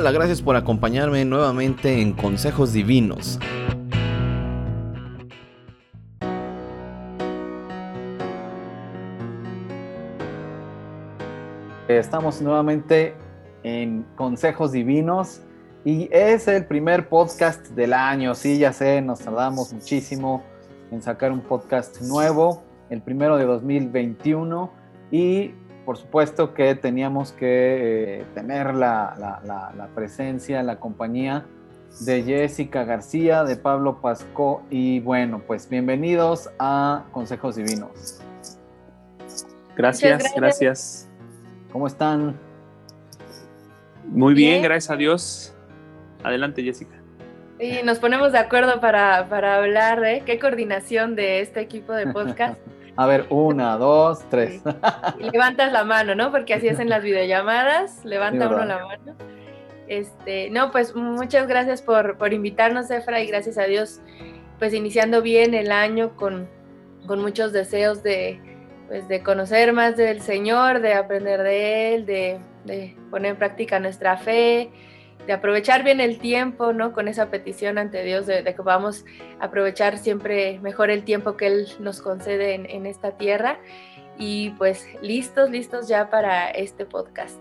Hola, gracias por acompañarme nuevamente en Consejos Divinos. Estamos nuevamente en Consejos Divinos y es el primer podcast del año. Sí, ya sé, nos tardamos muchísimo en sacar un podcast nuevo, el primero de 2021 y por supuesto que teníamos que eh, tener la, la, presencia, la compañía de Jessica García, de Pablo Pasco y bueno, pues bienvenidos a Consejos Divinos. Gracias, gracias, ¿Cómo están? Muy bien, gracias a Dios. Adelante, Jessica. Y nos ponemos de acuerdo para, para hablar de qué coordinación de este equipo de podcast. A ver, una, dos, tres. levantas la mano, ¿no? Porque así es en las videollamadas, levanta uno la mano. Este, no, pues muchas gracias por, por invitarnos, Efra, y gracias a Dios, pues iniciando bien el año con, con muchos deseos de, pues, de conocer más del Señor, de aprender de Él, de, de poner en práctica nuestra fe, de aprovechar bien el tiempo, ¿no? Con esa petición ante Dios de, que podamos aprovechar siempre mejor el tiempo que Él nos concede en, esta tierra. Y pues listos, listos ya para este podcast.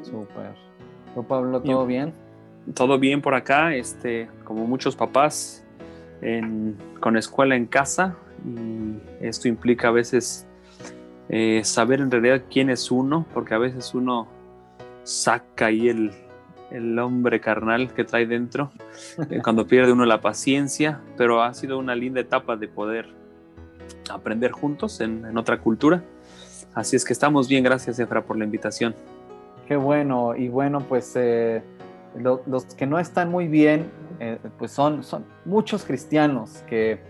Súper. ¿Tú, Pablo, todo bien? Todo bien por acá, este, como muchos papás, con escuela en casa. Y esto implica a veces eh, saber en realidad quién es uno, porque a veces uno saca ahí el, el hombre carnal que trae dentro, eh, cuando pierde uno la paciencia, pero ha sido una linda etapa de poder aprender juntos en, otra cultura. Así es que estamos bien, gracias Efra por la invitación. Qué bueno, y bueno, pues eh, los que no están muy bien, eh, pues son, son muchos cristianos que,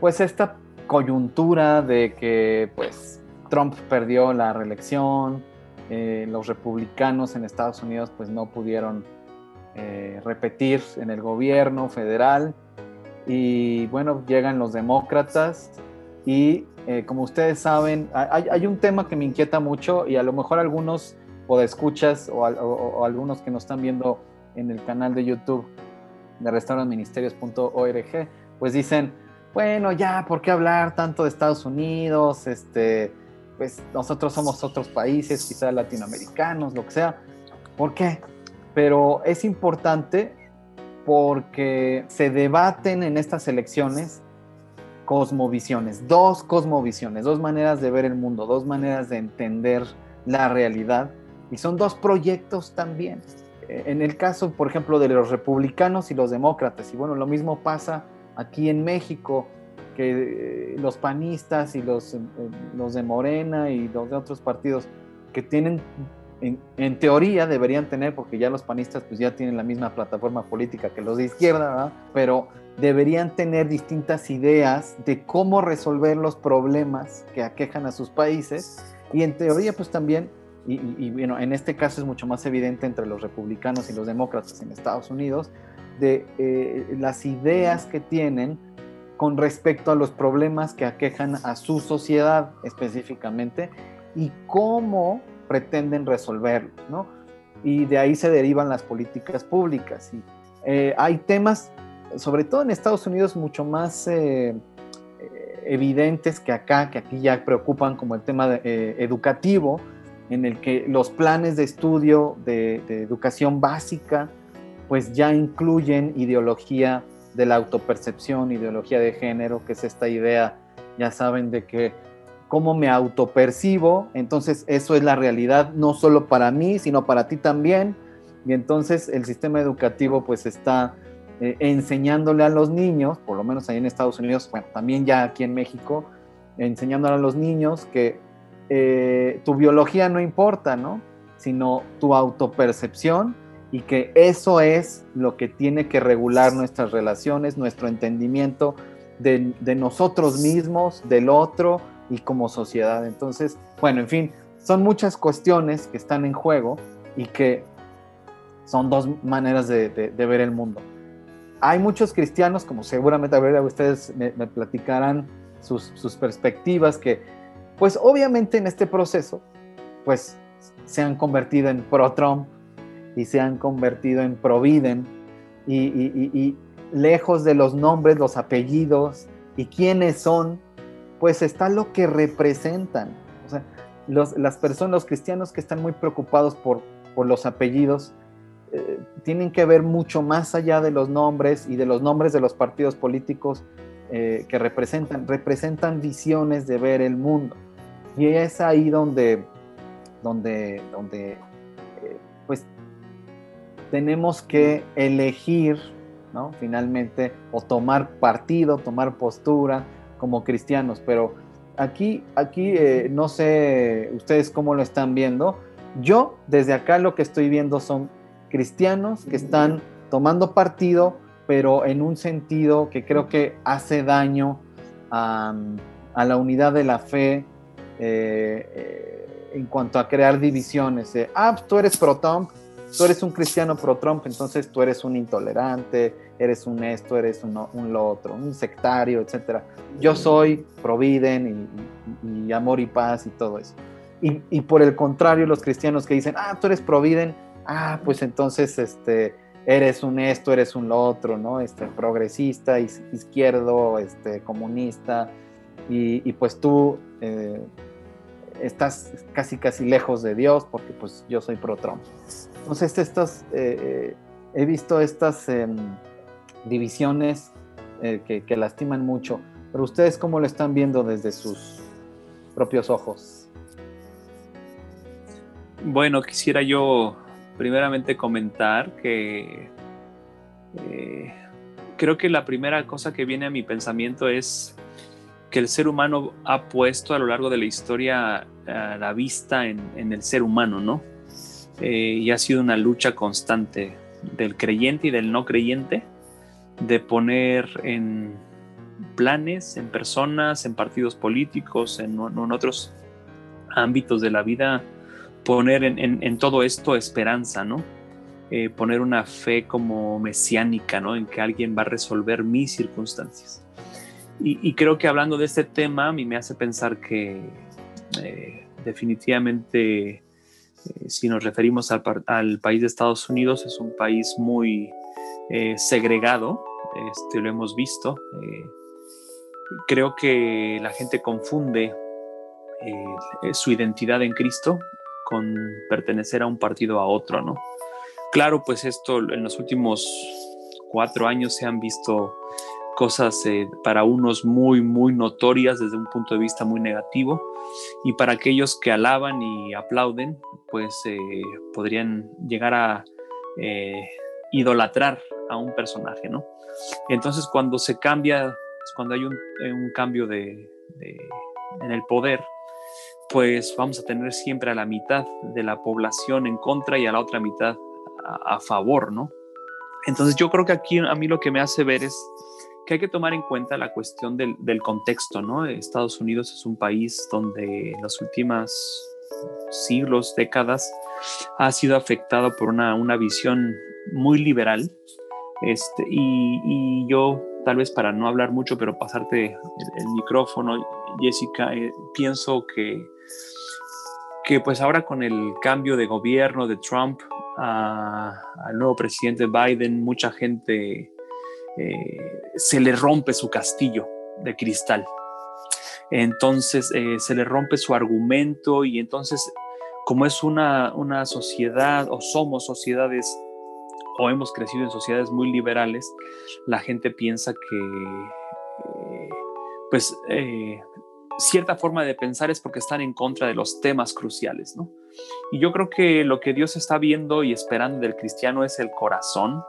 pues esta coyuntura de que pues Trump perdió la reelección, eh, los republicanos en Estados Unidos pues no pudieron eh, repetir en el gobierno federal y bueno, llegan los demócratas y eh, como ustedes saben, hay, un tema que me inquieta mucho y a lo mejor algunos podescuchas o, o, algunos que nos están viendo en el canal de YouTube de restauranministerios.org, pues dicen, bueno, ya, ¿por qué hablar tanto de Estados Unidos? Este, pues nosotros somos otros países, quizás latinoamericanos, lo que sea. ¿Por qué? Pero es importante porque se debaten en estas elecciones cosmovisiones, dos cosmovisiones, dos maneras de ver el mundo, dos maneras de entender la realidad y son dos proyectos también. Eh, en el caso, por ejemplo, de los republicanos y los demócratas, y bueno, lo mismo pasa aquí en México, que eh, los panistas y los, eh, los de Morena y los de otros partidos que tienen, en, teoría deberían tener, porque ya los panistas pues ya tienen la misma plataforma política que los de izquierda, pero deberían tener distintas ideas de cómo resolver los problemas que aquejan a sus países. Y en teoría pues también y, bueno, en este caso es mucho más evidente entre los republicanos y los demócratas en Estados Unidos, de eh, las ideas que tienen con respecto a los problemas que aquejan a su sociedad específicamente y cómo pretenden resolverlos, ¿no? Y de ahí se derivan las políticas públicas. Y, eh, hay temas, sobre todo en Estados Unidos, mucho más eh, eh, evidentes que acá, que aquí ya preocupan como el tema educativo, en el que los planes de estudio de, de educación básica, pues ya incluyen ideología de la autopercepción, ideología de género, que es esta idea, ya saben, de que cómo me autopercibo, entonces eso es la realidad no solo para mí, sino para ti también. Y entonces el sistema educativo pues está eh, enseñándole a los niños, por lo menos ahí en Estados Unidos, bueno, también ya aquí en México, enseñándole a los niños que eh, tu biología no importa, ¿no? Sino tu autopercepción y que eso es lo que tiene que regular nuestras relaciones, nuestro entendimiento de, nosotros mismos, del otro y como sociedad. Entonces, bueno, en fin, son muchas cuestiones que están en juego y que son dos maneras de, ver el mundo. Hay muchos cristianos, como seguramente a ver, ustedes me, platicarán sus, sus perspectivas, que pues obviamente en este proceso, pues se han convertido en pro-Trump y se han convertido en providen y, lejos de los nombres, los apellidos y quiénes son, pues está lo que representan. O sea, las personas, los cristianos que están muy preocupados por, por los apellidos, eh, tienen que ver mucho más allá de los nombres y de los nombres de los partidos políticos eh, que representan, representan visiones de ver el mundo. Y es ahí donde, donde, donde tenemos que elegir, ¿no? Finalmente, o tomar partido, tomar postura como cristianos. Pero aquí, aquí no sé ustedes cómo lo están viendo. Yo desde acá lo que estoy viendo son cristianos que están tomando partido, pero en un sentido que creo que hace daño a, la unidad de la fe eh, eh, en cuanto a crear divisiones. ah, pues tú eres pro-Trump, tú eres un cristiano pro-Trump, entonces tú eres un intolerante, eres un esto, eres un, un lo otro, un sectario, etc. Yo soy pro-Biden y, amor y paz y todo eso. Y, y, por el contrario, los cristianos que dicen, ah, tú eres pro-Biden, ah, pues entonces este, eres un esto, eres un lo otro, ¿no? Este, progresista, izquierdo, este, comunista, y, pues tú eh, estás casi casi lejos de Dios porque pues yo soy pro-Trump. Entonces estas, eh, eh, he visto estas em, divisiones que, que lastiman mucho, pero ustedes cómo lo están viendo desde sus propios ojos. Bueno, quisiera yo primeramente comentar que eh, creo que la primera cosa que viene a mi pensamiento es que el ser humano ha puesto a lo largo de la historia la vista en, el ser humano, ¿no? Eh, y ha sido una lucha constante del creyente y del no creyente de poner en planes, en personas, en partidos políticos, en otros ámbitos de la vida poner en, todo esto esperanza, ¿no? Eh, poner una fe como mesiánica, ¿no? En que alguien va a resolver mis circunstancias. Y, creo que hablando de este tema, a mí me hace pensar que eh, definitivamente, eh, si nos referimos al, país de Estados Unidos, es un país muy segregado, este, lo hemos visto. creo que la gente confunde su identidad en Cristo con pertenecer a un partido a otro, ¿no? Claro, pues esto en los últimos cuatro años se han visto cosas eh, para unos muy, muy notorias desde un punto de vista muy negativo y para aquellos que alaban y aplauden, pues eh, podrían llegar a eh, idolatrar a un personaje, ¿no? Entonces cuando se cambia, cuando hay un, cambio de, en el poder, pues vamos a tener siempre a la mitad de la población en contra y a la otra mitad a, favor, ¿no? Entonces yo creo que aquí a mí lo que me hace ver es que hay que tomar en cuenta la cuestión del, contexto, ¿no? Estados Unidos es un país donde en los últimos siglos, décadas, ha sido afectado por una, una visión muy liberal. Este, y, yo, tal vez para no hablar mucho, pero pasarte el, micrófono, Jessica, eh, pienso que que pues ahora con el cambio de gobierno de Trump al nuevo presidente Biden, mucha gente eh, se le rompe su castillo de cristal. Entonces eh, se le rompe su argumento y entonces como es una, una sociedad o somos sociedades o hemos crecido en sociedades muy liberales, la gente piensa que eh, pues cierta forma de pensar es porque están en contra de los temas cruciales, ¿no? Y yo creo que lo que Dios está viendo y esperando del cristiano es el corazón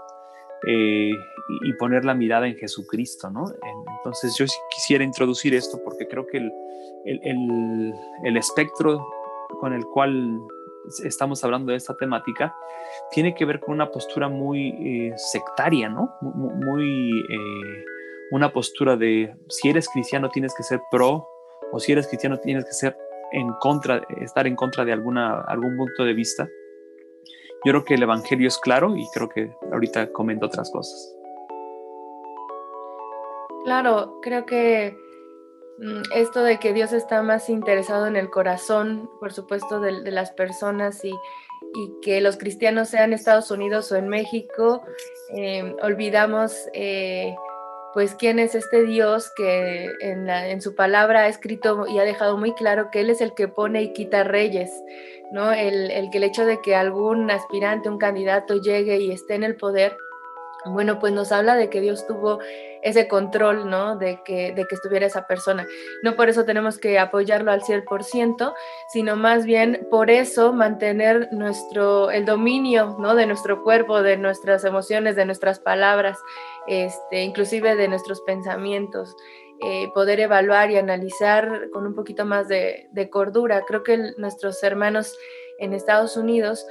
eh, y poner la mirada en Jesucristo, ¿no? Entonces yo quisiera introducir esto porque creo que el, el, espectro con el cual estamos hablando de esta temática tiene que ver con una postura muy eh, sectaria, ¿no? Muy... Eh, una postura de si eres cristiano tienes que ser pro o si eres cristiano tienes que ser en contra, estar en contra de alguna, algún punto de vista. Yo creo que el Evangelio es claro y creo que ahorita comento otras cosas. Claro, creo que mm, esto de que Dios está más interesado en el corazón, por supuesto, de, las personas y que los cristianos sean en Estados Unidos o en México, eh, olvidamos eh, pues quién es este Dios que en, su palabra ha escrito y ha dejado muy claro que Él es el que pone y quita reyes, ¿no? El, el que el hecho de que algún aspirante, un candidato llegue y esté en el poder, bueno, pues nos habla de que Dios tuvo ese control, ¿no? De que, de que estuviera esa persona. No por eso tenemos que apoyarlo al 100%, sino más bien por eso mantener nuestro, el dominio, ¿no? De nuestro cuerpo, de nuestras emociones, de nuestras palabras, este, inclusive de nuestros pensamientos. Eh, poder evaluar y analizar con un poquito más de, cordura. Creo que nuestros hermanos en Estados Unidos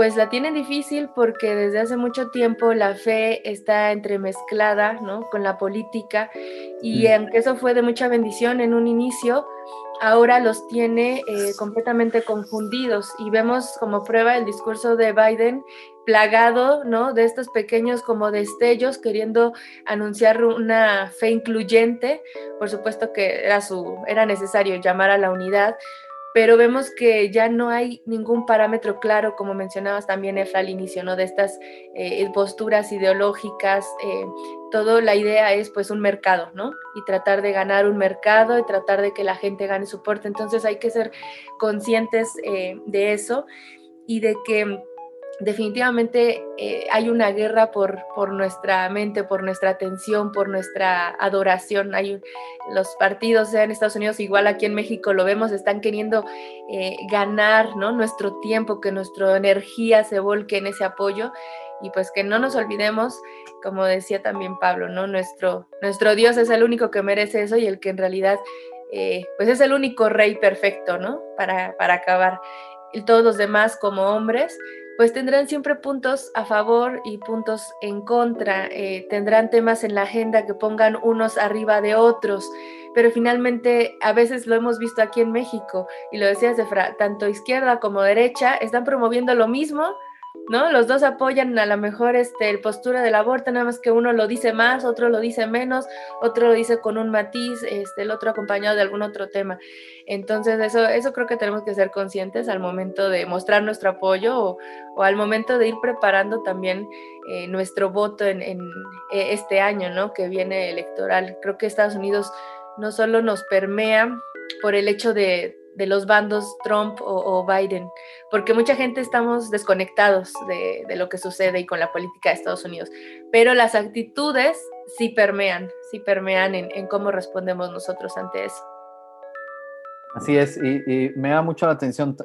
pues la tienen difícil porque desde hace mucho tiempo la fe está entremezclada ¿no? con la política y mm. aunque eso fue de mucha bendición en un inicio, ahora los tiene eh, completamente confundidos y vemos como prueba el discurso de Biden plagado ¿no? de estos pequeños como destellos queriendo anunciar una fe incluyente. Por supuesto que era, su, era necesario llamar a la unidad, pero vemos que ya no hay ningún parámetro claro, como mencionabas también, Efra, al inicio, ¿no? De estas eh, posturas ideológicas, eh, todo la idea es pues un mercado, ¿no? Y tratar de ganar un mercado y tratar de que la gente gane soporte. Entonces hay que ser conscientes eh, de eso y de que definitivamente eh, hay una guerra por, por, nuestra mente, por nuestra atención, por nuestra adoración. Hay los partidos, sea en Estados Unidos, igual aquí en México lo vemos, están queriendo eh, ganar ¿no? nuestro tiempo, que nuestra energía se volque en ese apoyo y pues que no nos olvidemos, como decía también Pablo, ¿no? Nuestro, nuestro Dios es el único que merece eso y el que en realidad eh, pues es el único rey perfecto, ¿no? Para, para acabar. Y todos los demás como hombres pues tendrán siempre puntos a favor y puntos en contra, eh, tendrán temas en la agenda que pongan unos arriba de otros, pero finalmente a veces lo hemos visto aquí en México y lo decías de tanto izquierda como derecha están promoviendo lo mismo, ¿no? Los dos apoyan a lo mejor este, el postura del aborto, nada más que uno lo dice más, otro lo dice menos, otro lo dice con un matiz, este, el otro acompañado de algún otro tema. Entonces, eso, eso creo que tenemos que ser conscientes al momento de mostrar nuestro apoyo o, al momento de ir preparando también eh, nuestro voto en, eh, este año, ¿no? Que viene electoral. Creo que Estados Unidos no solo nos permea por el hecho de, de los bandos Trump o, Biden, porque mucha gente estamos desconectados de, lo que sucede y con la política de Estados Unidos, pero las actitudes sí permean, sí permean en, cómo respondemos nosotros ante eso. Así es, y, me da mucho la atención,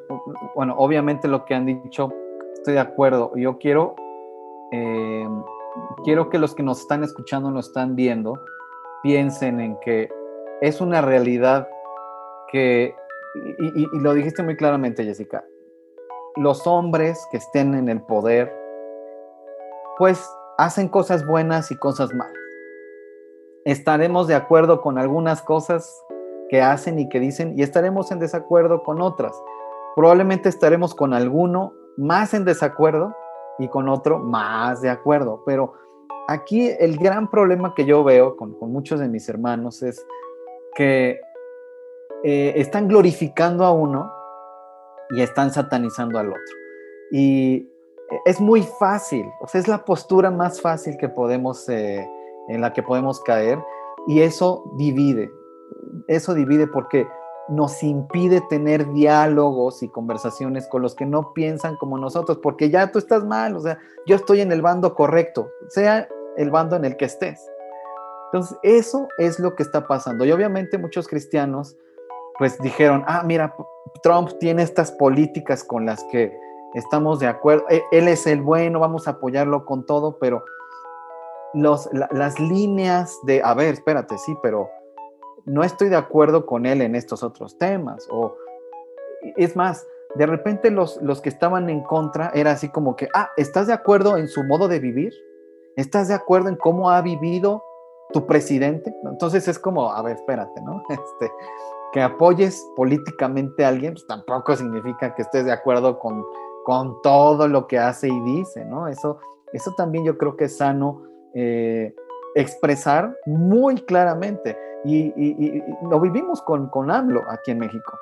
bueno, obviamente lo que han dicho, estoy de acuerdo, yo quiero, eh, quiero que los que nos están escuchando, nos están viendo, piensen en que es una realidad que y, lo dijiste muy claramente, Jessica, los hombres que estén en el poder, pues hacen cosas buenas y cosas malas. Estaremos de acuerdo con algunas cosas que hacen y que dicen y estaremos en desacuerdo con otras. Probablemente estaremos con alguno más en desacuerdo y con otro más de acuerdo. Pero aquí el gran problema que yo veo con, muchos de mis hermanos es que eh, están glorificando a uno y están satanizando al otro. Y es muy fácil, o sea, es la postura más fácil que podemos, eh, en la que podemos caer y eso divide, eso divide porque nos impide tener diálogos y conversaciones con los que no piensan como nosotros, porque ya tú estás mal, o sea, yo estoy en el bando correcto, sea el bando en el que estés. Entonces, eso es lo que está pasando. Y obviamente muchos cristianos pues dijeron, ah, mira, Trump tiene estas políticas con las que estamos de acuerdo, e, él es el bueno, vamos a apoyarlo con todo, pero los, las líneas de, a ver, espérate, sí, pero no estoy de acuerdo con él en estos otros temas, o es más, de repente los, los que estaban en contra era así como que, ah, ¿estás de acuerdo en su modo de vivir? ¿Estás de acuerdo en cómo ha vivido tu presidente? Entonces es como, a ver, espérate, ¿no? Este, que apoyes políticamente a alguien, pues tampoco significa que estés de acuerdo con, con todo lo que hace y dice, ¿no? Eso, eso también yo creo que es sano eh, expresar muy claramente. Y, lo vivimos con, con AMLO aquí en México.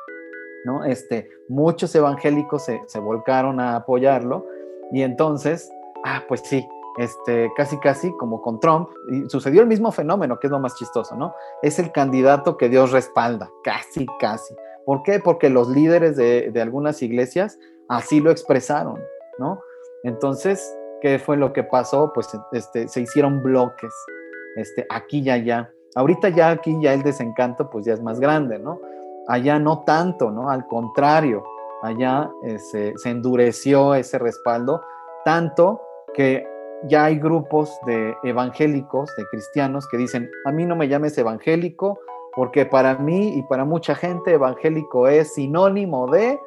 ¿no? Este, muchos evangélicos se, se volcaron a apoyarlo y entonces, ah, pues sí, este, casi casi como con Trump, sucedió el mismo fenómeno, que es lo más chistoso, ¿no? Es el candidato que Dios respalda, casi casi. ¿Por qué? Porque los líderes de, de algunas iglesias así lo expresaron, ¿no? Entonces, ¿qué fue lo que pasó? Pues este, se hicieron bloques, este, aquí y allá. Ahorita ya aquí ya el desencanto pues ya es más grande, ¿no? Allá no tanto, ¿no? Al contrario, allá eh, se, se endureció ese respaldo, tanto que ya hay grupos de evangélicos, de cristianos, que dicen, a mí no me llames evangélico, porque para mí y para mucha gente evangélico es sinónimo de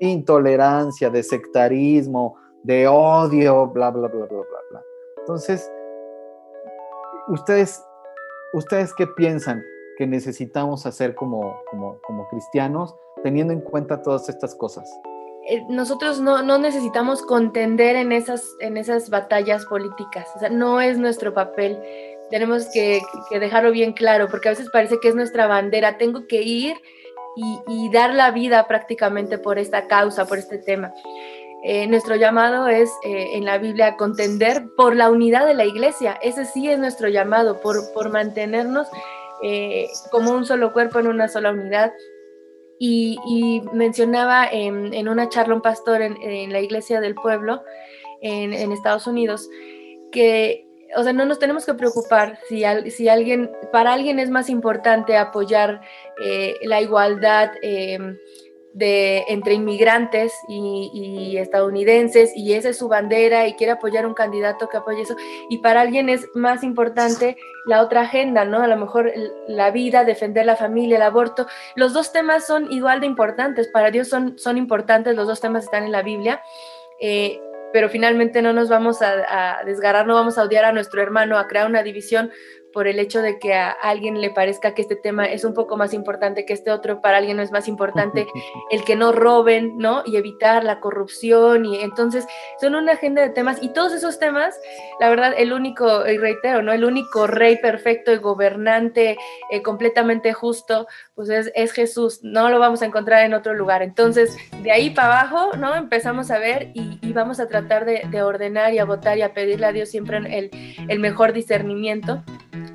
intolerancia, de sectarismo, de odio, bla, bla, bla, bla, bla, bla. Entonces, ¿ustedes, ustedes qué piensan que necesitamos hacer como, como, como cristianos teniendo en cuenta todas estas cosas? Eh, nosotros no, necesitamos contender en esas, en esas batallas políticas, o sea, no es nuestro papel. Tenemos que, dejarlo bien claro, porque a veces parece que es nuestra bandera. Tengo que ir y, dar la vida prácticamente por esta causa, por este tema. Eh, nuestro llamado es eh, en la Biblia contender por la unidad de la iglesia. Ese sí es nuestro llamado, por, por mantenernos como un solo cuerpo en una sola unidad. Y, mencionaba en, una charla un pastor en, la iglesia del pueblo en, Estados Unidos que, o sea, no nos tenemos que preocupar si, si alguien, para alguien es más importante apoyar la igualdad de, entre inmigrantes y, estadounidenses y esa es su bandera y quiere apoyar un candidato que apoye eso. Y para alguien es más importante la otra agenda, ¿no? A lo mejor la vida, defender la familia, el aborto. Los dos temas son igual de importantes, para Dios son, son importantes, los dos temas están en la Biblia. Eh, pero finalmente no nos vamos a, a, desgarrar, no vamos a odiar a nuestro hermano, a crear una división, por el hecho de que a alguien le parezca que este tema es un poco más importante que este otro, para alguien no es más importante el que no roben, ¿no? Y evitar la corrupción y entonces son una agenda de temas y todos esos temas, la verdad, el único, y reitero, ¿no? El único rey perfecto y gobernante eh, completamente justo, pues es, es, Jesús, no lo vamos a encontrar en otro lugar. Entonces, de ahí para abajo, ¿no? Empezamos a ver y, y vamos a tratar de, de, ordenar y a votar y a pedirle a Dios siempre el, el mejor discernimiento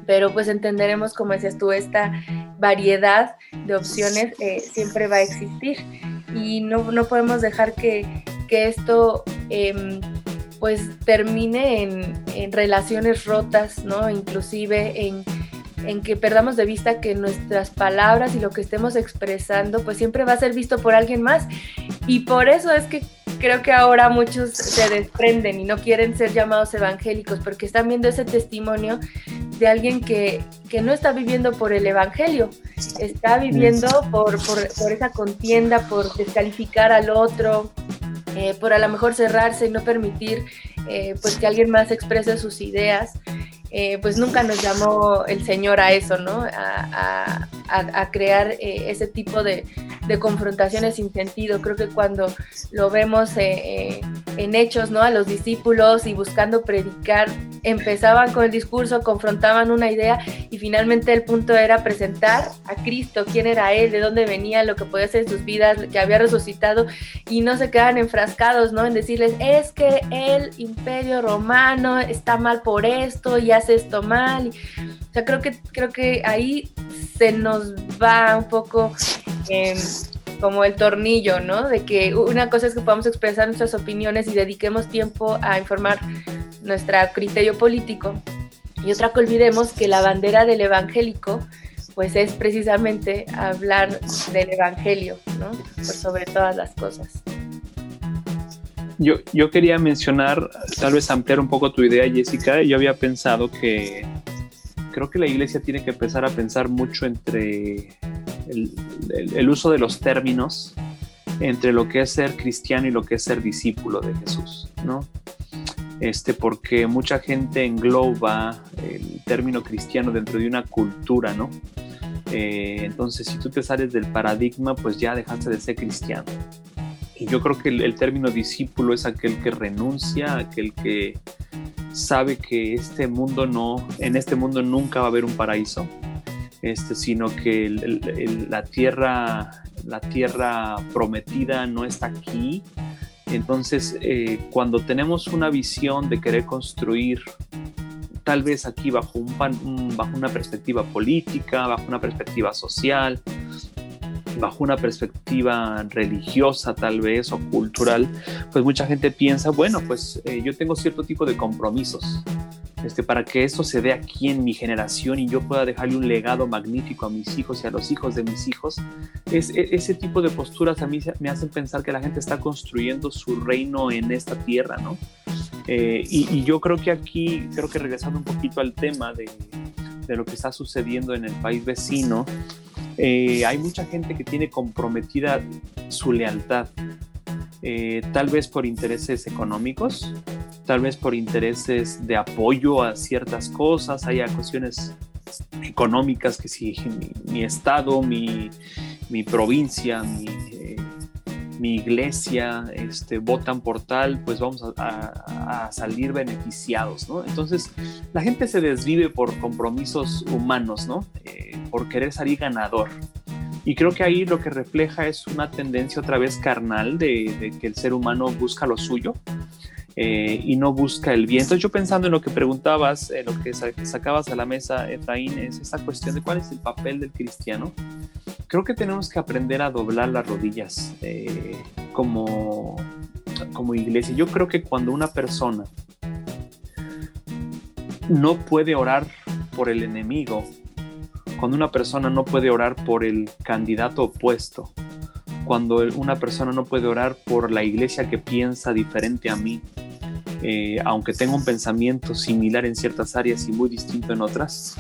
pero pues entenderemos, como decías tú, esta variedad de opciones eh, siempre va a existir y no, no podemos dejar que, que esto eh, pues termine en, en, relaciones rotas, ¿no? Inclusive en, en que perdamos de vista que nuestras palabras y lo que estemos expresando pues siempre va a ser visto por alguien más y por eso es que creo que ahora muchos se desprenden y no quieren ser llamados evangélicos porque están viendo ese testimonio de alguien que, que no está viviendo por el evangelio, está viviendo por, por, por esa contienda, por descalificar al otro, eh, por a lo mejor cerrarse y no permitir eh, pues que alguien más exprese sus ideas. Eh, pues nunca nos llamó el Señor a eso, ¿no? A, crear eh, ese tipo de, confrontaciones sin sentido. Creo que cuando lo vemos eh, en hechos, ¿no? A los discípulos y buscando predicar, empezaban con el discurso, confrontaban una idea y finalmente el punto era presentar a Cristo, quién era Él, de dónde venía, lo que podía hacer en sus vidas, que había resucitado y no se quedan enfrascados, ¿no? En decirles, es que el imperio romano está mal por esto y esto mal. O sea, creo que, creo que ahí se nos va un poco eh, como el tornillo, ¿no? De que una cosa es que podamos expresar nuestras opiniones y dediquemos tiempo a informar nuestro criterio político. Y otra que olvidemos que la bandera del evangélico pues es precisamente hablar del evangelio, ¿no? Sobre todas las cosas. Yo, yo quería mencionar, tal vez ampliar un poco tu idea, Jessica. Yo había pensado que creo que la iglesia tiene que empezar a pensar mucho entre el, uso de los términos, entre lo que es ser cristiano y lo que es ser discípulo de Jesús, ¿no? Este, porque mucha gente engloba el término cristiano dentro de una cultura, ¿no? Eh, entonces, si tú te sales del paradigma, pues ya dejaste de ser cristiano. Y yo creo que el, el, término discípulo es aquel que renuncia, aquel que sabe que este mundo no, en este mundo nunca va a haber un paraíso, este, sino que el, el, la tierra la tierra prometida no está aquí. Entonces, eh, cuando tenemos una visión de querer construir, tal vez aquí bajo, un, bajo una perspectiva política, bajo una perspectiva social, bajo una perspectiva religiosa tal vez o cultural, pues mucha gente piensa, bueno, pues eh, yo tengo cierto tipo de compromisos este, para que eso se dé aquí en mi generación y yo pueda dejarle un legado magnífico a mis hijos y a los hijos de mis hijos. Es, e, ese tipo de posturas a mí me hacen pensar que la gente está construyendo su reino en esta tierra, ¿no? Eh, y, yo creo que aquí, creo que regresando un poquito al tema de, de lo que está sucediendo en el país vecino, eh, hay mucha gente que tiene comprometida su lealtad, eh, tal vez por intereses económicos, tal vez por intereses de apoyo a ciertas cosas, hay cuestiones económicas que si mi, estado, mi, provincia, eh, mi, iglesia este, votan por tal, pues vamos a, salir beneficiados, ¿no? Entonces, la gente se desvive por compromisos humanos, ¿no? por querer salir ganador. Y creo que ahí lo que refleja es una tendencia otra vez carnal de, que el ser humano busca lo suyo eh, y no busca el bien. Entonces yo pensando en lo que preguntabas, en lo que sacabas a la mesa, Efraín, es esa cuestión de cuál es el papel del cristiano. Creo que tenemos que aprender a doblar las rodillas eh, como, como iglesia. Yo creo que cuando una persona no puede orar por el enemigo, cuando una persona no puede orar por el candidato opuesto, cuando una persona no puede orar por la iglesia que piensa diferente a mí, eh, aunque tenga un pensamiento similar en ciertas áreas y muy distinto en otras,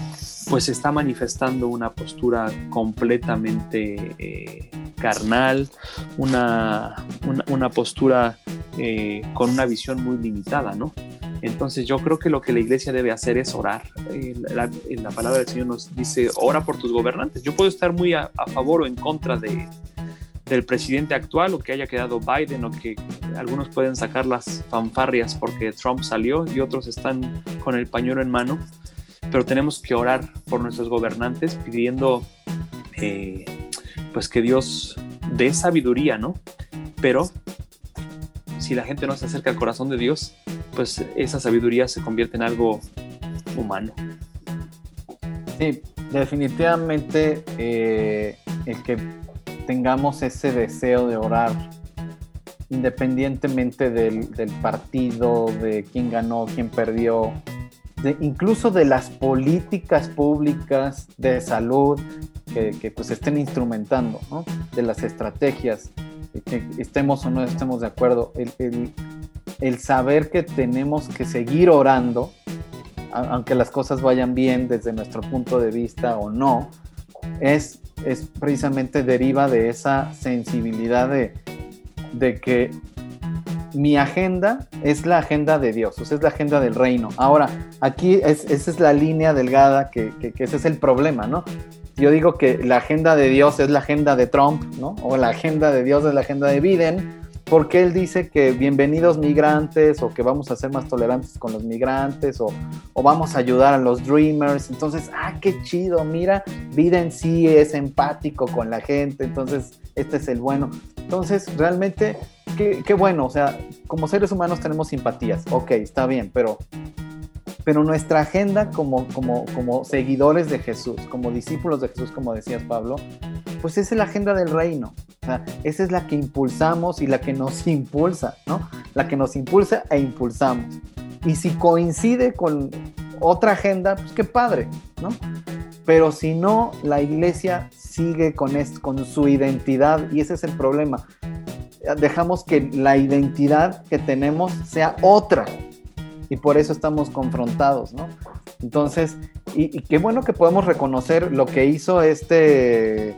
pues está manifestando una postura completamente eh, carnal, una, una, postura eh, con una visión muy limitada, ¿no? Entonces yo creo que lo que la iglesia debe hacer es orar. La, la, palabra del Señor nos dice, ora por tus gobernantes. Yo puedo estar muy a, favor o en contra de, del presidente actual o que haya quedado Biden o que algunos pueden sacar las fanfarrias porque Trump salió y otros están con el pañuelo en mano. Pero tenemos que orar por nuestros gobernantes pidiendo eh, pues que Dios dé sabiduría, ¿no? Pero si la gente no se acerca al corazón de Dios, pues esa sabiduría se convierte en algo humano. Sí, definitivamente eh, el que tengamos ese deseo de orar, independientemente del, partido, de quién ganó, quién perdió, incluso de las políticas públicas de salud que, pues estén instrumentando, de las estrategias, que estemos o no estemos de acuerdo, el, el saber que tenemos que seguir orando, aunque las cosas vayan bien desde nuestro punto de vista o no, es, es precisamente deriva de esa sensibilidad de, de que mi agenda es la agenda de Dios, o es la agenda del reino. Ahora, aquí es, esa es la línea delgada, que, que, que, ese es el problema, ¿no? Yo digo que la agenda de Dios es la agenda de Trump, ¿no? O la agenda de Dios es la agenda de Biden, porque él dice que bienvenidos migrantes o que vamos a ser más tolerantes con los migrantes o, vamos a ayudar a los dreamers. Entonces, ah, qué chido, mira, vida en sí es empático con la gente, entonces este es el bueno. Entonces, realmente, qué, qué bueno, o sea, como seres humanos tenemos simpatías, ok, está bien, pero pero nuestra agenda como, como, como seguidores de Jesús, como discípulos de Jesús, como decías Pablo, pues es la agenda del reino. O sea, esa es la que impulsamos y la que nos impulsa, ¿no? La que nos impulsa e impulsamos. Y si coincide con otra agenda, pues qué padre, ¿no? Pero si no, la iglesia sigue con, con su identidad y ese es el problema. Dejamos que la identidad que tenemos sea otra, y por eso estamos confrontados, ¿no? Entonces, y, qué bueno que podemos reconocer lo que hizo este eh,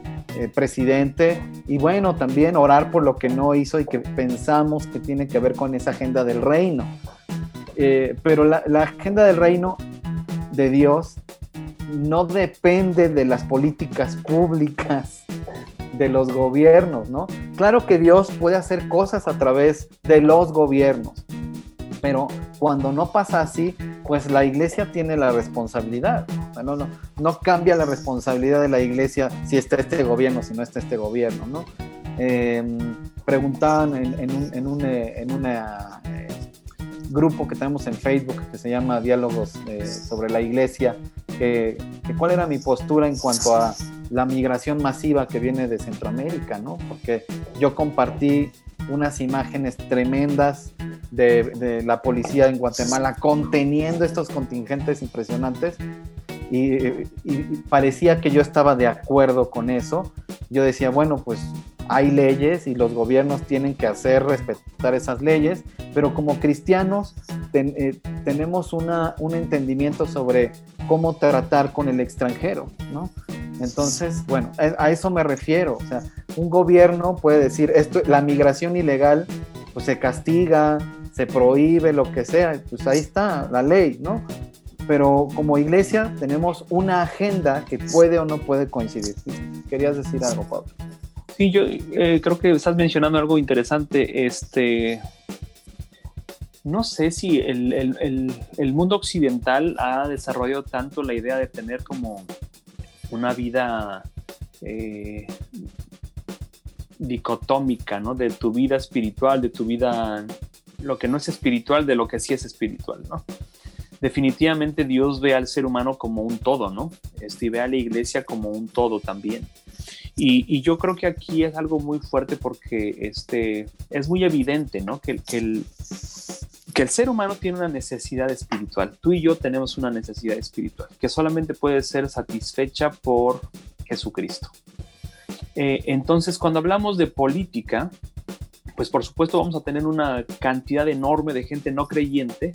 presidente y bueno, también orar por lo que no hizo y que pensamos que tiene que ver con esa agenda del reino. Eh, pero la, la agenda del reino de Dios no depende de las políticas públicas de los gobiernos, ¿no? Claro que Dios puede hacer cosas a través de los gobiernos, Pero cuando no pasa así, pues la iglesia tiene la responsabilidad. No, no, cambia la responsabilidad de la iglesia si está este gobierno, si no está este gobierno, ¿no? Em, preguntaban en, un, en un eh, eh, grupo que tenemos en Facebook que se llama Diálogos eh, sobre la Iglesia, que, cuál era mi postura en cuanto a la migración masiva que viene de Centroamérica, ¿no? Porque yo compartí unas imágenes tremendas de, la policía en Guatemala conteniendo estos contingentes impresionantes y, parecía que yo estaba de acuerdo con eso. Yo decía, bueno, pues hay leyes y los gobiernos tienen que hacer respetar esas leyes, pero como cristianos eh, tenemos un entendimiento sobre cómo tratar con el extranjero, ¿no? Entonces, bueno, a eso me refiero. O sea, un gobierno puede decir, esto, la migración ilegal, pues se castiga, se prohíbe, lo que sea, pues ahí está la ley, ¿no? Pero como iglesia tenemos una agenda que puede o no puede coincidir. Querías decir algo, Pablo. Sí, yo eh, creo que estás mencionando algo interesante. Este, no sé si el, mundo occidental ha desarrollado tanto la idea de tener como una vida eh, dicotómica, ¿no? De tu vida espiritual, de tu vida, lo que no es espiritual, de lo que sí es espiritual, ¿no? Definitivamente Dios ve al ser humano como un todo, ¿no? Este, ve a la iglesia como un todo también. Y, yo creo que aquí es algo muy fuerte porque este, es muy evidente, ¿no? Que, el, que el ser humano tiene una necesidad espiritual. Tú y yo tenemos una necesidad espiritual que solamente puede ser satisfecha por Jesucristo. Eh, entonces, cuando hablamos de política, pues por supuesto vamos a tener una cantidad enorme de gente no creyente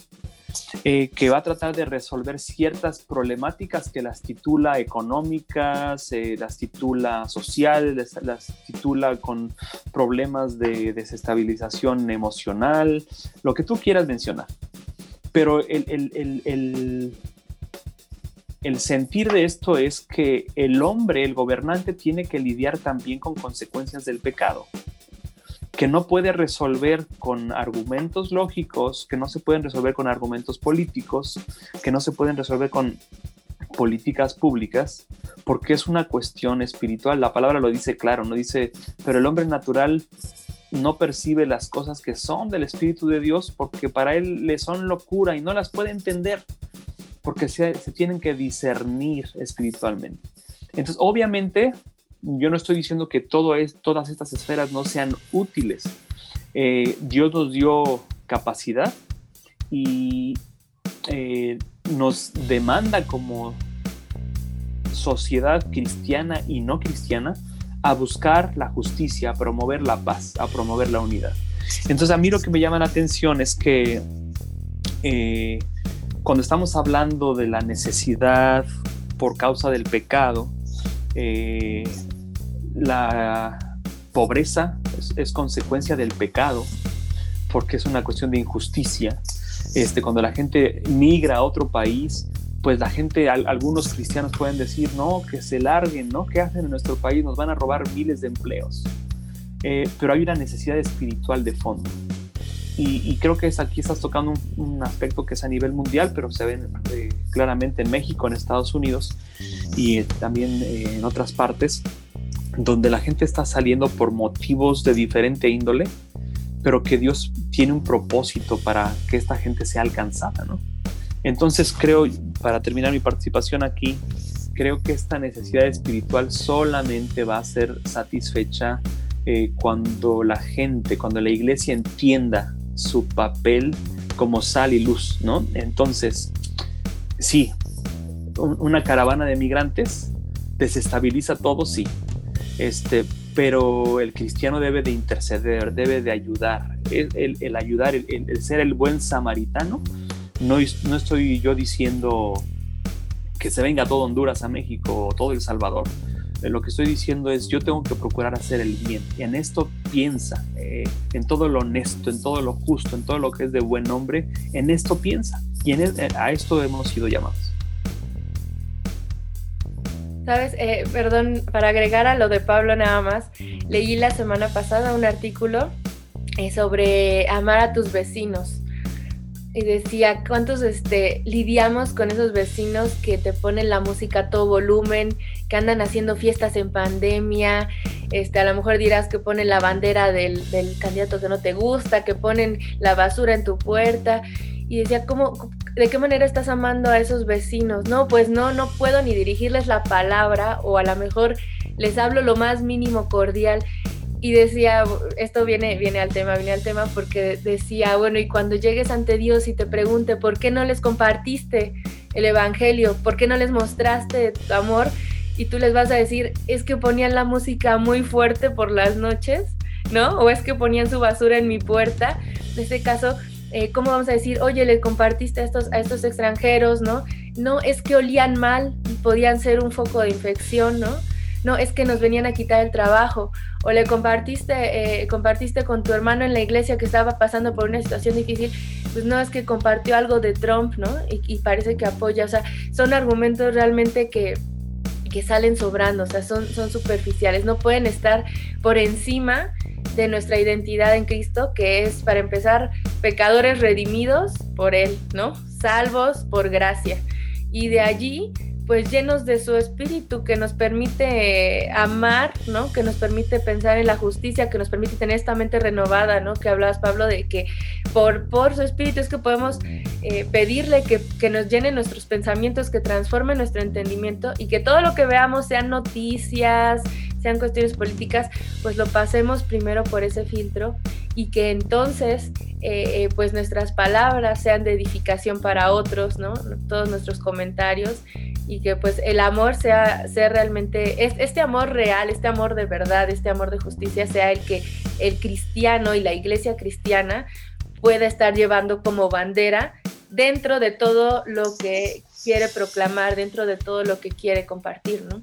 eh, que va a tratar de resolver ciertas problemáticas que las titula económicas, eh, las titula sociales, las, titula con problemas de desestabilización emocional, lo que tú quieras mencionar. Pero el, el, el, el sentir de esto es que el hombre, el gobernante, tiene que lidiar también con consecuencias del pecado que no puede resolver con argumentos lógicos, que no se pueden resolver con argumentos políticos, que no se pueden resolver con políticas públicas, porque es una cuestión espiritual. La palabra lo dice claro, no dice, pero el hombre natural no percibe las cosas que son del Espíritu de Dios porque para él le son locura y no las puede entender porque se, se tienen que discernir espiritualmente. Entonces, obviamente, yo no estoy diciendo que todas estas esferas no sean útiles. Eh, Dios nos dio capacidad y eh, nos demanda como sociedad cristiana y no cristiana a buscar la justicia, a promover la paz, a promover la unidad. Entonces a mí lo que me llama la atención es que eh, cuando estamos hablando de la necesidad por causa del pecado, la pobreza es, consecuencia del pecado, porque es una cuestión de injusticia. Este, cuando la gente migra a otro país, pues la gente, algunos cristianos pueden decir, no, que se larguen, ¿no? ¿Qué hacen en nuestro país? Nos van a robar miles de empleos. Eh, pero hay una necesidad espiritual de fondo. Y, creo que es, aquí estás tocando un, aspecto que es a nivel mundial, pero se ve eh, claramente en México, en Estados Unidos y eh, también en otras partes, donde la gente está saliendo por motivos de diferente índole, pero que Dios tiene un propósito para que esta gente sea alcanzada, ¿no? Entonces creo, para terminar mi participación aquí, creo que esta necesidad espiritual solamente va a ser satisfecha eh, cuando la gente, cuando la iglesia entienda su papel como sal y luz, ¿no? Entonces, sí, una caravana de migrantes desestabiliza todo, sí, este, pero el cristiano debe de interceder, debe de ayudar. El, ayudar, el, ser el buen samaritano, no, estoy yo diciendo que se venga todo Honduras a México o todo El Salvador. Eh, lo que estoy diciendo es yo tengo que procurar hacer el bien. En esto piensa, eh, en todo lo honesto, en todo lo justo, en todo lo que es de buen hombre, en esto piensa. Y a esto hemos sido llamados. Sabes, eh, perdón, para agregar a lo de Pablo nada más, leí la semana pasada un artículo eh, sobre amar a tus vecinos. y decía, ¿cuántos este, lidiamos con esos vecinos que te ponen la música a todo volumen, que andan haciendo fiestas en pandemia? Este, a lo mejor dirás que ponen la bandera del, del candidato que no te gusta, que ponen la basura en tu puerta. Y decía, ¿cómo, ¿de qué manera estás amando a esos vecinos? No, pues no, no puedo ni dirigirles la palabra o a lo mejor les hablo lo más mínimo cordial y decía, esto viene, viene al tema, viene al tema porque decía, bueno, y cuando llegues ante Dios y te pregunte, ¿por qué no les compartiste el Evangelio? ¿Por qué no les mostraste tu amor? Y tú les vas a decir, es que ponían la música muy fuerte por las noches, ¿no? O es que ponían su basura en mi puerta. En este caso, eh, ¿cómo vamos a decir, oye, le compartiste a estos, a estos extranjeros, ¿no? No, es que olían mal, podían ser un foco de infección, ¿no? no, es que nos venían a quitar el trabajo, o le compartiste, eh, compartiste con tu hermano en la iglesia que estaba pasando por una situación difícil, pues no, es que compartió algo de Trump, ¿no? Y, parece que apoya, o sea, son argumentos realmente que, salen sobrando, o sea, son, son superficiales, no pueden estar por encima de nuestra identidad en Cristo, que es, para empezar, pecadores redimidos por Él, ¿no? Salvos por gracia. Y de allí pues llenos de su espíritu que nos permite amar, ¿no? Que nos permite pensar en la justicia, que nos permite tener esta mente renovada, ¿no? Que hablabas, Pablo, de que por, por su espíritu es que podemos eh, pedirle que, que, nos llene nuestros pensamientos, que transforme nuestro entendimiento y que todo lo que veamos sean noticias, sean cuestiones políticas, pues lo pasemos primero por ese filtro y que entonces eh, eh, pues nuestras palabras sean de edificación para otros, ¿no? Todos nuestros comentarios y que pues el amor sea, sea realmente, este amor real, este amor de verdad, este amor de justicia sea el que el cristiano y la iglesia cristiana pueda estar llevando como bandera dentro de todo lo que quiere proclamar, dentro de todo lo que quiere compartir, ¿no?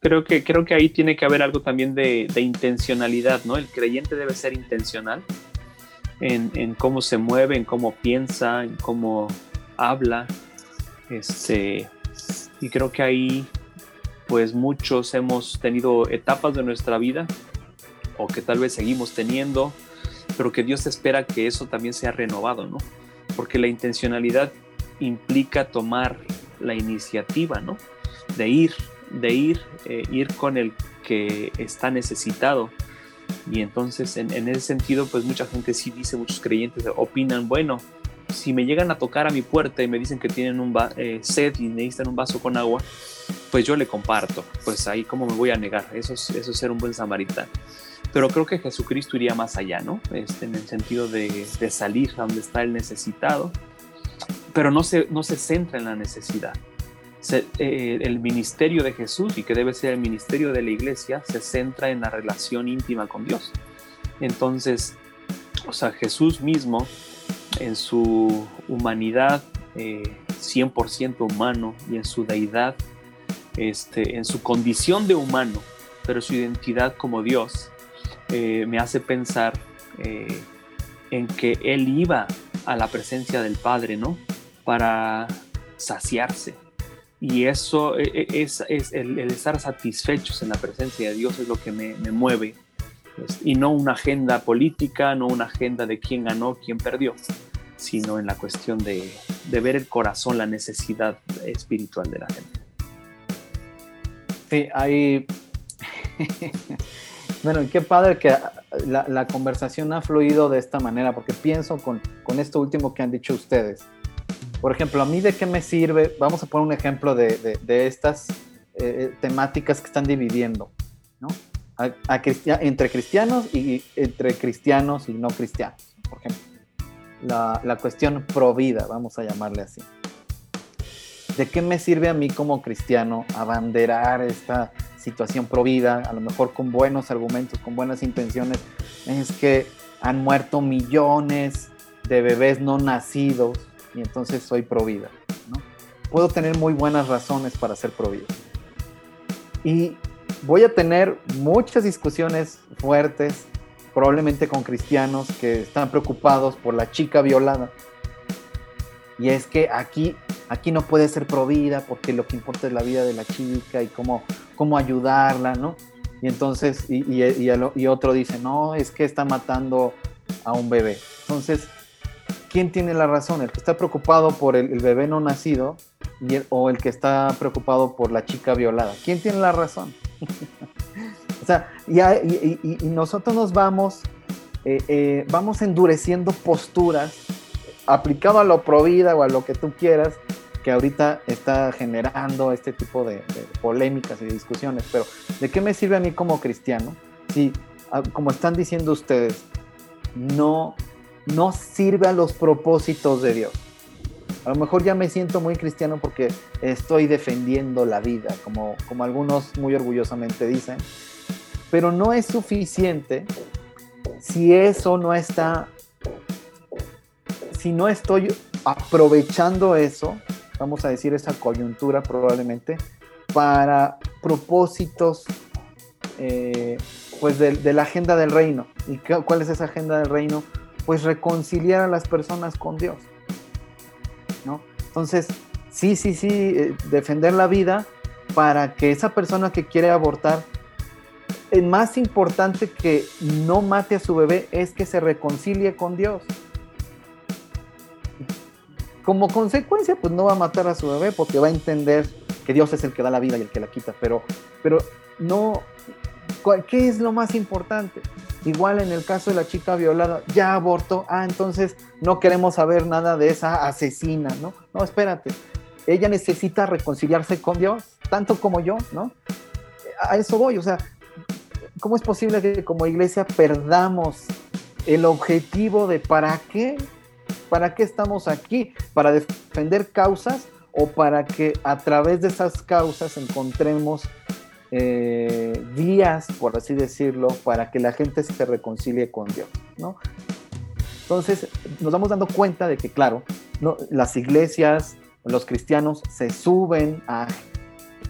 Creo que, creo que ahí tiene que haber algo también de, intencionalidad, ¿no? El creyente debe ser intencional en, en, cómo se mueve, en cómo piensa, en cómo habla. Este, y creo que ahí, pues muchos hemos tenido etapas de nuestra vida, o que tal vez seguimos teniendo, pero que Dios espera que eso también sea renovado, ¿no? Porque la intencionalidad implica tomar la iniciativa, ¿no? De ir de ir, eh, ir con el que está necesitado. Y entonces en, ese sentido, pues mucha gente sí dice, muchos creyentes opinan, bueno, si me llegan a tocar a mi puerta y me dicen que tienen un eh, sed y necesitan un vaso con agua, pues yo le comparto. Pues ahí cómo me voy a negar, eso es, eso es ser un buen samaritano. Pero creo que Jesucristo iría más allá, ¿no? Este, en el sentido de, de salir a donde está el necesitado, pero no se, no se centra en la necesidad eh, el ministerio de Jesús y que debe ser el ministerio de la iglesia se centra en la relación íntima con Dios. Entonces, o sea, Jesús mismo en su humanidad 100% eh, humano y en su deidad, este, en su condición de humano, pero su identidad como Dios, eh, me hace pensar en que Él iba a la presencia del Padre, ¿no? Para saciarse, y eso e, e, es, el, estar satisfechos en la presencia de Dios es lo que me, mueve. y no una agenda política, no una agenda de quién ganó, quién perdió, sino en la cuestión de, ver el corazón, la necesidad espiritual de la gente. Sí, hay... bueno, qué padre que la, conversación ha fluido de esta manera, porque pienso con, con esto último que han dicho ustedes por ejemplo, a mí de qué me sirve, vamos a poner un ejemplo de, de, estas eh, eh, temáticas que están dividiendo, ¿no? Entre cristianos y entre cristianos y no cristianos, por ejemplo. La, la cuestión pro vida, vamos a llamarle así. ¿De qué me sirve a mí como cristiano abanderar esta situación pro vida, a lo mejor con buenos argumentos, con buenas intenciones? Es que han muerto millones de bebés no nacidos y entonces soy pro vida. ¿no? Puedo tener muy buenas razones para ser pro vida. Y voy a tener muchas discusiones fuertes, probablemente con cristianos que están preocupados por la chica violada. Y es que aquí, aquí no puede ser pro vida porque lo que importa es la vida de la chica y cómo, cómo ayudarla, ¿no? Y entonces, y, y, y otro dice, no, es que está matando a un bebé. Entonces, ¿quién tiene la razón? ¿El que está preocupado por el, bebé no nacido y o el que está preocupado por la chica violada? ¿Quién tiene la razón? o sea, y, nosotros nos vamos, eh, eh, vamos endureciendo posturas aplicado a lo provida o a lo que tú quieras, que ahorita está generando este tipo de, polémicas y discusiones. Pero, ¿de qué me sirve a mí como cristiano? Si, ah, como están diciendo ustedes, no, no sirve a los propósitos de Dios. A lo mejor ya me siento muy cristiano porque estoy defendiendo la vida, como, como algunos muy orgullosamente dicen. Pero no es suficiente si eso no está, si no estoy aprovechando eso, vamos a decir esa coyuntura probablemente, para propósitos eh, pues de, la agenda del reino. ¿Y cuál es esa agenda del reino? Pues reconciliar a las personas con Dios. ¿no? Entonces, sí, sí, sí, eh, defender la vida para que esa persona que quiere abortar, el más importante que no mate a su bebé es que se reconcilie con Dios. Como consecuencia, pues no va a matar a su bebé porque va a entender que Dios es el que da la vida y el que la quita, pero, pero no, ¿qué es lo más importante? Igual en el caso de la chica violada, ya abortó, ah, entonces no queremos saber nada de esa asesina, ¿no? No, espérate, ella necesita reconciliarse con Dios, tanto como yo, ¿no? A eso voy, o sea, ¿cómo es posible que como iglesia perdamos el objetivo de para qué? ¿Para qué estamos aquí? ¿Para defender causas o para que a través de esas causas encontremos eh, días, por así decirlo, para que la gente se reconcilie con Dios, ¿no? Entonces, nos vamos dando cuenta de que, claro, las iglesias, los cristianos se suben a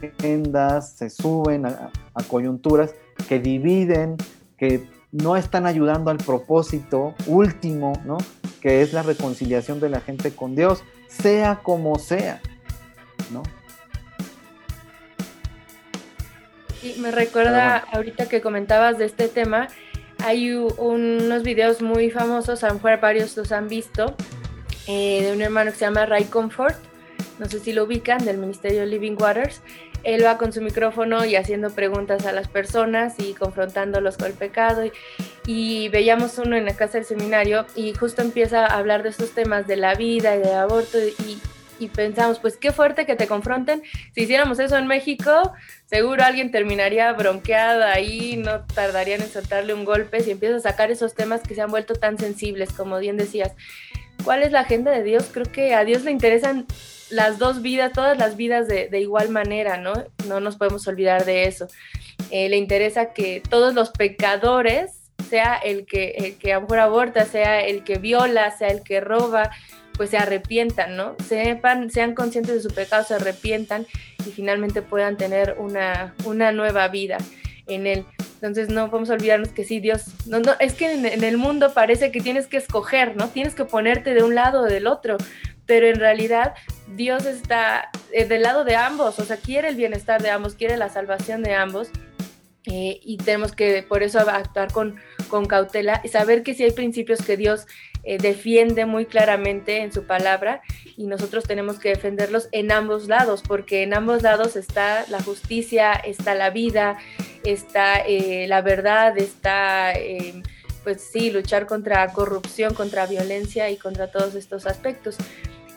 agendas, se suben a, a coyunturas que dividen, que no están ayudando al propósito último, ¿no? Que es la reconciliación de la gente con Dios, sea como sea, ¿no? Sí, me recuerda ahorita que comentabas de este tema, hay unos videos muy famosos, a lo mejor varios los han visto, eh, de un hermano que se llama Ray Comfort, no sé si lo ubican, del Ministerio Living Waters. Él va con su micrófono y haciendo preguntas a las personas y confrontándolos con el pecado. Y, y veíamos uno en la casa del seminario y justo empieza a hablar de estos temas de la vida y del aborto y, y pensamos, pues qué fuerte que te confronten. Si hiciéramos eso en México, seguro alguien terminaría bronqueado ahí, no tardarían en soltarle un golpe si empieza a sacar esos temas que se han vuelto tan sensibles, como bien decías. ¿Cuál es la agenda de Dios? Creo que a Dios le interesan las dos vidas, todas las vidas de, igual manera, ¿no? No nos podemos olvidar de eso. Eh, le interesa que todos los pecadores, sea el que, el que aborta, sea el que viola, sea el que roba, pues se arrepientan, ¿no? Sepan, sean conscientes de su pecado, se arrepientan y finalmente puedan tener una, una nueva vida en Él. Entonces no podemos olvidarnos que sí, Dios, no, no, es que en, el mundo parece que tienes que escoger, ¿no? Tienes que ponerte de un lado o del otro, pero en realidad Dios está eh, del lado de ambos, o sea, quiere el bienestar de ambos, quiere la salvación de ambos. Eh, y tenemos que por eso actuar con, con cautela y saber que si hay principios que Dios eh, defiende muy claramente en su palabra y nosotros tenemos que defenderlos en ambos lados, porque en ambos lados está la justicia, está la vida, está eh, la verdad, está, eh, pues sí, luchar contra corrupción, contra violencia y contra todos estos aspectos.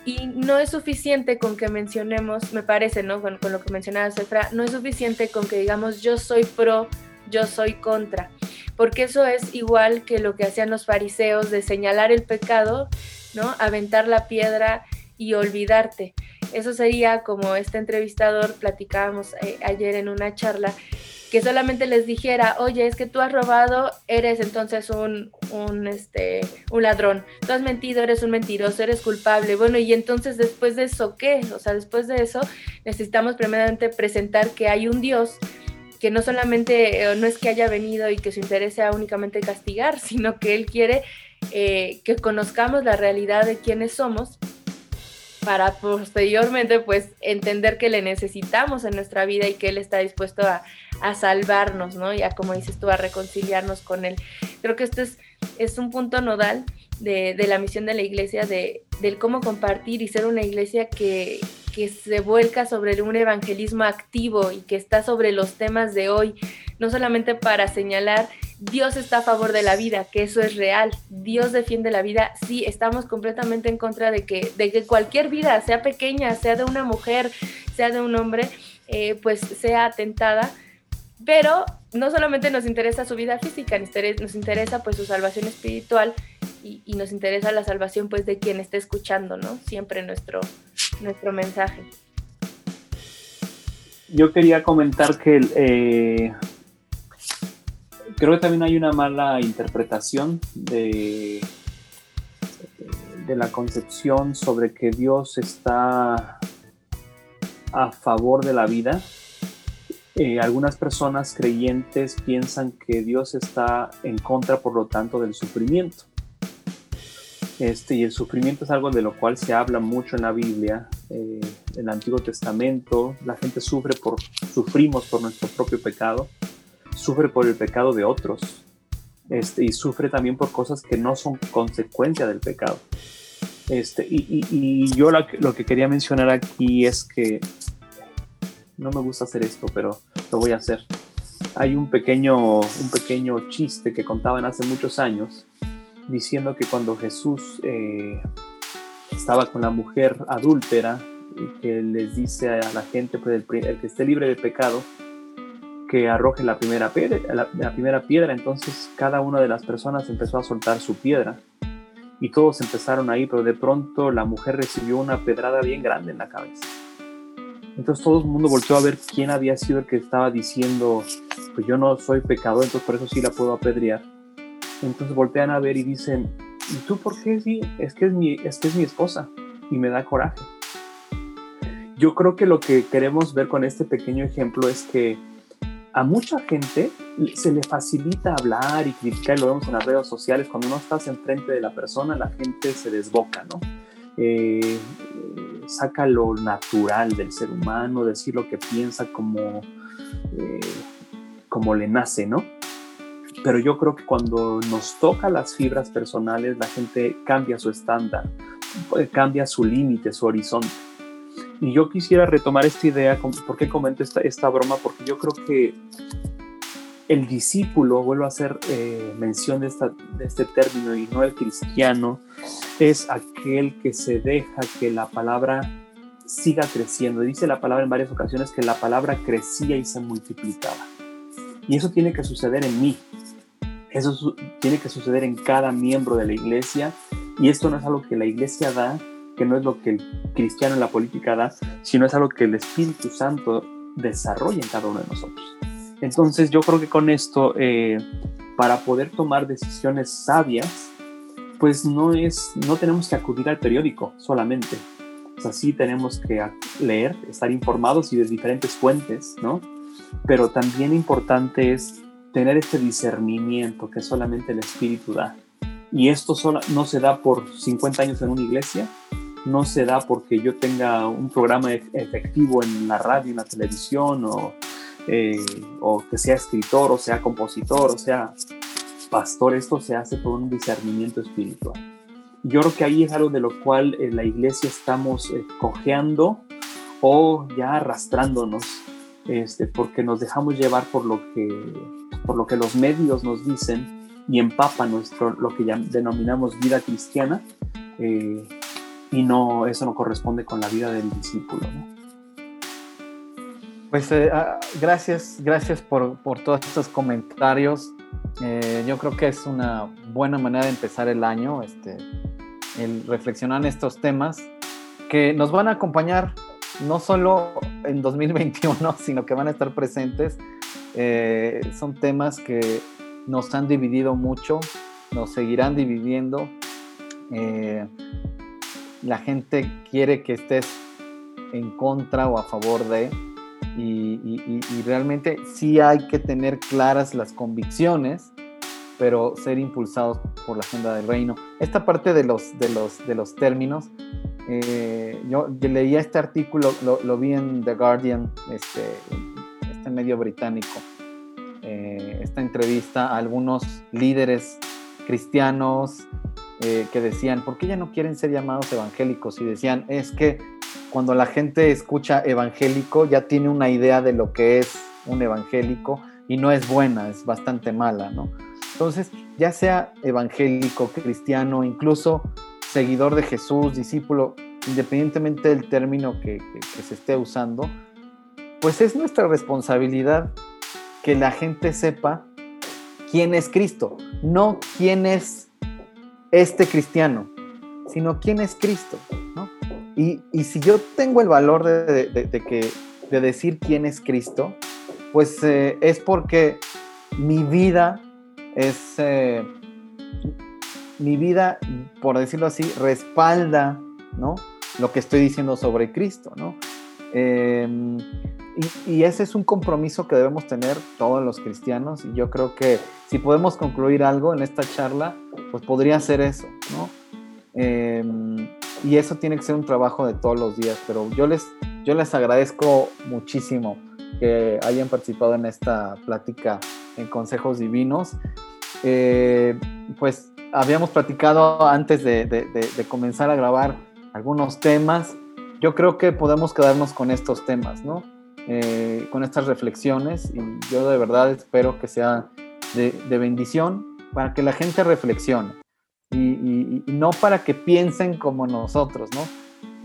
Y no es suficiente con que mencionemos, me parece, ¿no? Con, con lo que mencionaba Cefra, no es suficiente con que digamos yo soy pro, yo soy contra porque eso es igual que lo que hacían los fariseos de señalar el pecado, ¿no? Aventar la piedra y olvidarte. Eso sería como este entrevistador platicábamos eh, ayer en una charla, que solamente les dijera, oye, es que tú has robado, eres entonces un, un, este, un ladrón, tú has mentido, eres un mentiroso, eres culpable. Bueno, y entonces después de eso, ¿qué? O sea, después de eso necesitamos primeramente presentar que hay un Dios que no solamente eh, no es que haya venido y que su interés sea únicamente castigar, sino que Él quiere eh, que conozcamos la realidad de quiénes somos para posteriormente pues entender que le necesitamos en nuestra vida y que Él está dispuesto a, salvarnos, ¿no? Ya como dices tú, a reconciliarnos con Él. Creo que esto es, es un punto nodal de, la misión de la iglesia, de, del cómo compartir y ser una iglesia que, que se vuelca sobre un evangelismo activo y que está sobre los temas de hoy, no solamente para señalar Dios está a favor de la vida, que eso es real, Dios defiende la vida, sí, estamos completamente en contra de que, de que cualquier vida, sea pequeña, sea de una mujer, sea de un hombre, eh, pues sea atentada, pero no solamente nos interesa su vida física, nos interesa pues su salvación espiritual y, nos interesa la salvación pues de quien esté escuchando, ¿no? Siempre nuestro, nuestro mensaje. Yo quería comentar que eh, creo que también hay una mala interpretación de, de la concepción sobre que Dios está a favor de la vida. Eh, algunas personas creyentes piensan que Dios está en contra, por lo tanto, del sufrimiento. Este, y el sufrimiento es algo de lo cual se habla mucho en la Biblia, eh, en el Antiguo Testamento. La gente sufre por, sufrimos por nuestro propio pecado, sufre por el pecado de otros, este, y sufre también por cosas que no son consecuencia del pecado. Este, y, yo lo que quería mencionar aquí es que no me gusta hacer esto, pero lo voy a hacer. Hay un pequeño, un pequeño chiste que contaban hace muchos años diciendo que cuando Jesús eh, estaba con la mujer adúltera, y que les dice a la gente, pues el, que esté libre de pecado, que arroje la primera, piedra, la, primera piedra. Entonces cada una de las personas empezó a soltar su piedra y todos empezaron ahí, pero de pronto la mujer recibió una pedrada bien grande en la cabeza. Entonces todo el mundo volvió a ver quién había sido el que estaba diciendo, pues yo no soy pecador, entonces por eso sí la puedo apedrear. Entonces voltean a ver y dicen, ¿y tú por qué sí? Es que es mi, es es mi esposa y me da coraje. Yo creo que lo que queremos ver con este pequeño ejemplo es que a mucha gente se le facilita hablar y criticar, lo vemos en las redes sociales, cuando no estás enfrente de la persona, la gente se desboca, ¿no? Eh, saca lo natural del ser humano, decir lo que piensa como, eh, como le nace, ¿no? Pero yo creo que cuando nos toca las fibras personales, la gente cambia su estándar, eh, cambia su límite, su horizonte. Y yo quisiera retomar esta idea, ¿por qué comento esta, esta broma? Porque yo creo que el discípulo, vuelvo a hacer eh, mención de, esta, de este término, y no el cristiano, es aquel que se deja que la palabra siga creciendo. Dice la palabra en varias ocasiones que la palabra crecía y se multiplicaba. Y eso tiene que suceder en mí. Eso tiene que suceder en cada miembro de la iglesia y esto no es algo que la iglesia da, que no es lo que el cristiano en la política da, sino es algo que el Espíritu Santo desarrolla en cada uno de nosotros. Entonces yo creo que con esto, eh, para poder tomar decisiones sabias, pues no es, no tenemos que acudir al periódico solamente. O sea, sí tenemos que leer, estar informados y de diferentes fuentes, ¿no? Pero también importante es tener este discernimiento que solamente el Espíritu da. Y esto solo, no se da por 50 años en una iglesia, no se da porque yo tenga un programa efectivo en la radio, en la televisión, o, eh, o que sea escritor, o sea compositor, o sea pastor. Esto se hace por un discernimiento espiritual. Yo creo que ahí es algo de lo cual en la iglesia estamos eh, cojeando o ya arrastrándonos, este, porque nos dejamos llevar por lo que por lo que los medios nos dicen y empapa nuestro, lo que denominamos vida cristiana, eh, y no, eso no corresponde con la vida del discípulo. Pues eh, ah, gracias, gracias por, por, todos estos comentarios. Eh, yo creo que es una buena manera de empezar el año, este, el reflexionar en estos temas que nos van a acompañar no solo en 2021, sino que van a estar presentes eh, son temas que nos han dividido mucho, nos seguirán dividiendo. Eh, la gente quiere que estés en contra o a favor de, y, realmente sí hay que tener claras las convicciones, pero ser impulsados por la agenda del reino. Esta parte de los, de los, de los términos, eh, yo, leía este artículo, lo, vi en The Guardian, este, este medio británico, eh, esta entrevista a algunos líderes cristianos eh, que decían, ¿por qué ya no quieren ser llamados evangélicos? Y decían, es que cuando la gente escucha evangélico ya tiene una idea de lo que es un evangélico y no es buena, es bastante mala, ¿no? Entonces, ya sea evangélico, cristiano, incluso seguidor de Jesús, discípulo, independientemente del término que, se esté usando, pues es nuestra responsabilidad que la gente sepa quién es Cristo, no quién es este cristiano, sino quién es Cristo, ¿no? Y, si yo tengo el valor de, que, de decir quién es Cristo, pues eh, es porque mi vida es, eh, mi vida, por decirlo así, respalda, ¿no? Lo que estoy diciendo sobre Cristo, ¿no? Em, y, ese es un compromiso que debemos tener todos los cristianos y yo creo que si podemos concluir algo en esta charla, pues podría ser eso, ¿no? Em, y eso tiene que ser un trabajo de todos los días, pero yo les, yo les agradezco muchísimo que hayan participado en esta plática en Consejos Divinos. Eh, pues habíamos platicado antes de, comenzar a grabar algunos temas. Yo creo que podemos quedarnos con estos temas, ¿no? Eh, con estas reflexiones y yo de verdad espero que sea de, bendición para que la gente reflexione y, no para que piensen como nosotros, ¿no?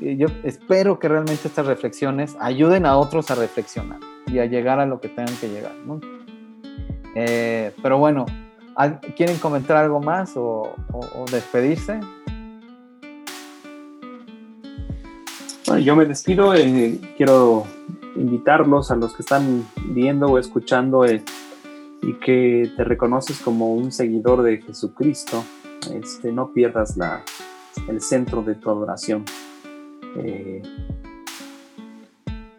yo espero que realmente estas reflexiones ayuden a otros a reflexionar y a llegar a lo que tengan que llegar, ¿no? Eh, pero bueno, ¿quieren comentar algo más o, despedirse? Bueno, yo me despido. Eh, quiero invitarlos a los que están viendo o escuchando eh, y que te reconoces como un seguidor de Jesucristo. Este, no pierdas la, el centro de tu adoración.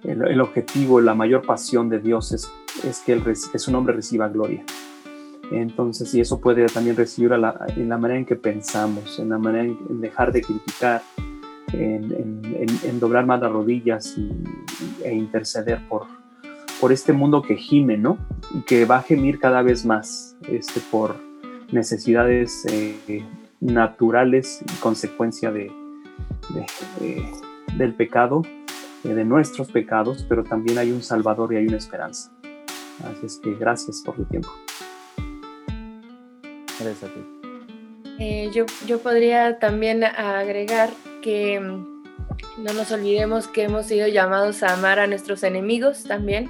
el, objetivo, la mayor pasión de Dios es, es que, que su nombre reciba gloria. Entonces, y eso puede también recibir en la manera en que pensamos, en la manera en, dejar de criticar, en, doblar más las rodillas e interceder por, por este mundo que gime, ¿no? Y que va a gemir cada vez más este, por necesidades eh, naturales y consecuencia de, del pecado, eh, de nuestros pecados, pero también hay un Salvador y hay una esperanza. Así es que gracias por tu tiempo. Gracias eh, yo, yo podría también agregar que mm, no nos olvidemos que hemos sido llamados a amar a nuestros enemigos también,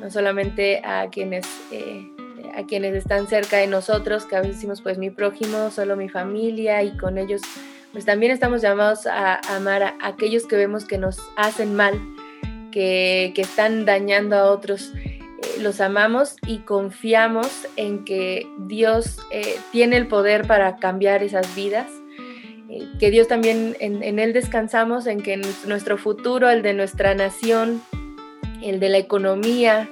no solamente a quienes, eh, a quienes están cerca de nosotros, que a veces decimos pues mi prójimo, solo mi familia y con ellos pues también estamos llamados a, amar a aquellos que vemos que nos hacen mal, que, que están dañando a otros. Los amamos y confiamos en que Dios eh, tiene el poder para cambiar esas vidas, eh, que Dios también en, Él descansamos, en que nuestro futuro, el de nuestra nación, el de la economía,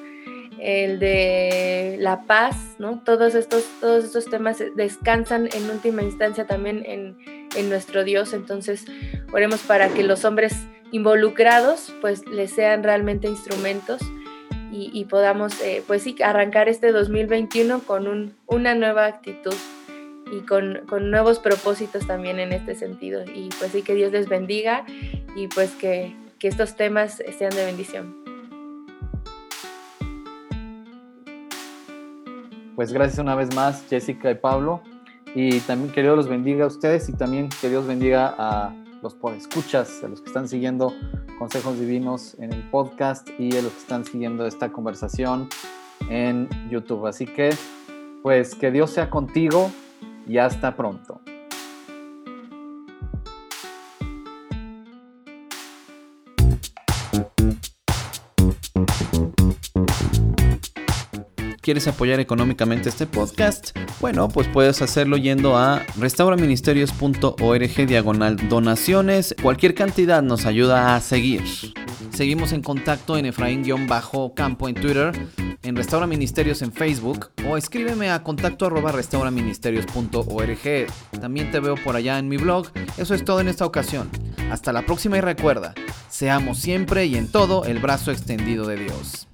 el de la paz, ¿no? Todos estos, todos estos temas descansan en última instancia también en, en nuestro Dios, entonces oremos para que los hombres involucrados pues les sean realmente instrumentos y, podamos, eh, pues sí, arrancar este 2021 con un, una nueva actitud y con, con, nuevos propósitos también en este sentido. Y pues sí, que Dios les bendiga y pues que, que estos temas sean de bendición. Pues gracias una vez más, Jessica y Pablo. Y también que Dios los bendiga a ustedes y también que Dios bendiga a los escuchas, a los que están siguiendo Consejos Divinos en el podcast y a los que están siguiendo esta conversación en YouTube. Así que, pues que Dios sea contigo y hasta pronto. ¿Quieres apoyar económicamente este podcast? Bueno, pues puedes hacerlo yendo a restauraministerios.org diagonal donaciones. Cualquier cantidad nos ayuda a seguir. Seguimos en contacto en Efraín-Campo en Twitter, en Restaura Ministerios en Facebook o escríbeme a contacto arroba restauraministerios.org. También te veo por allá en mi blog. Eso es todo en esta ocasión. Hasta la próxima y recuerda, seamos siempre y en todo el brazo extendido de Dios.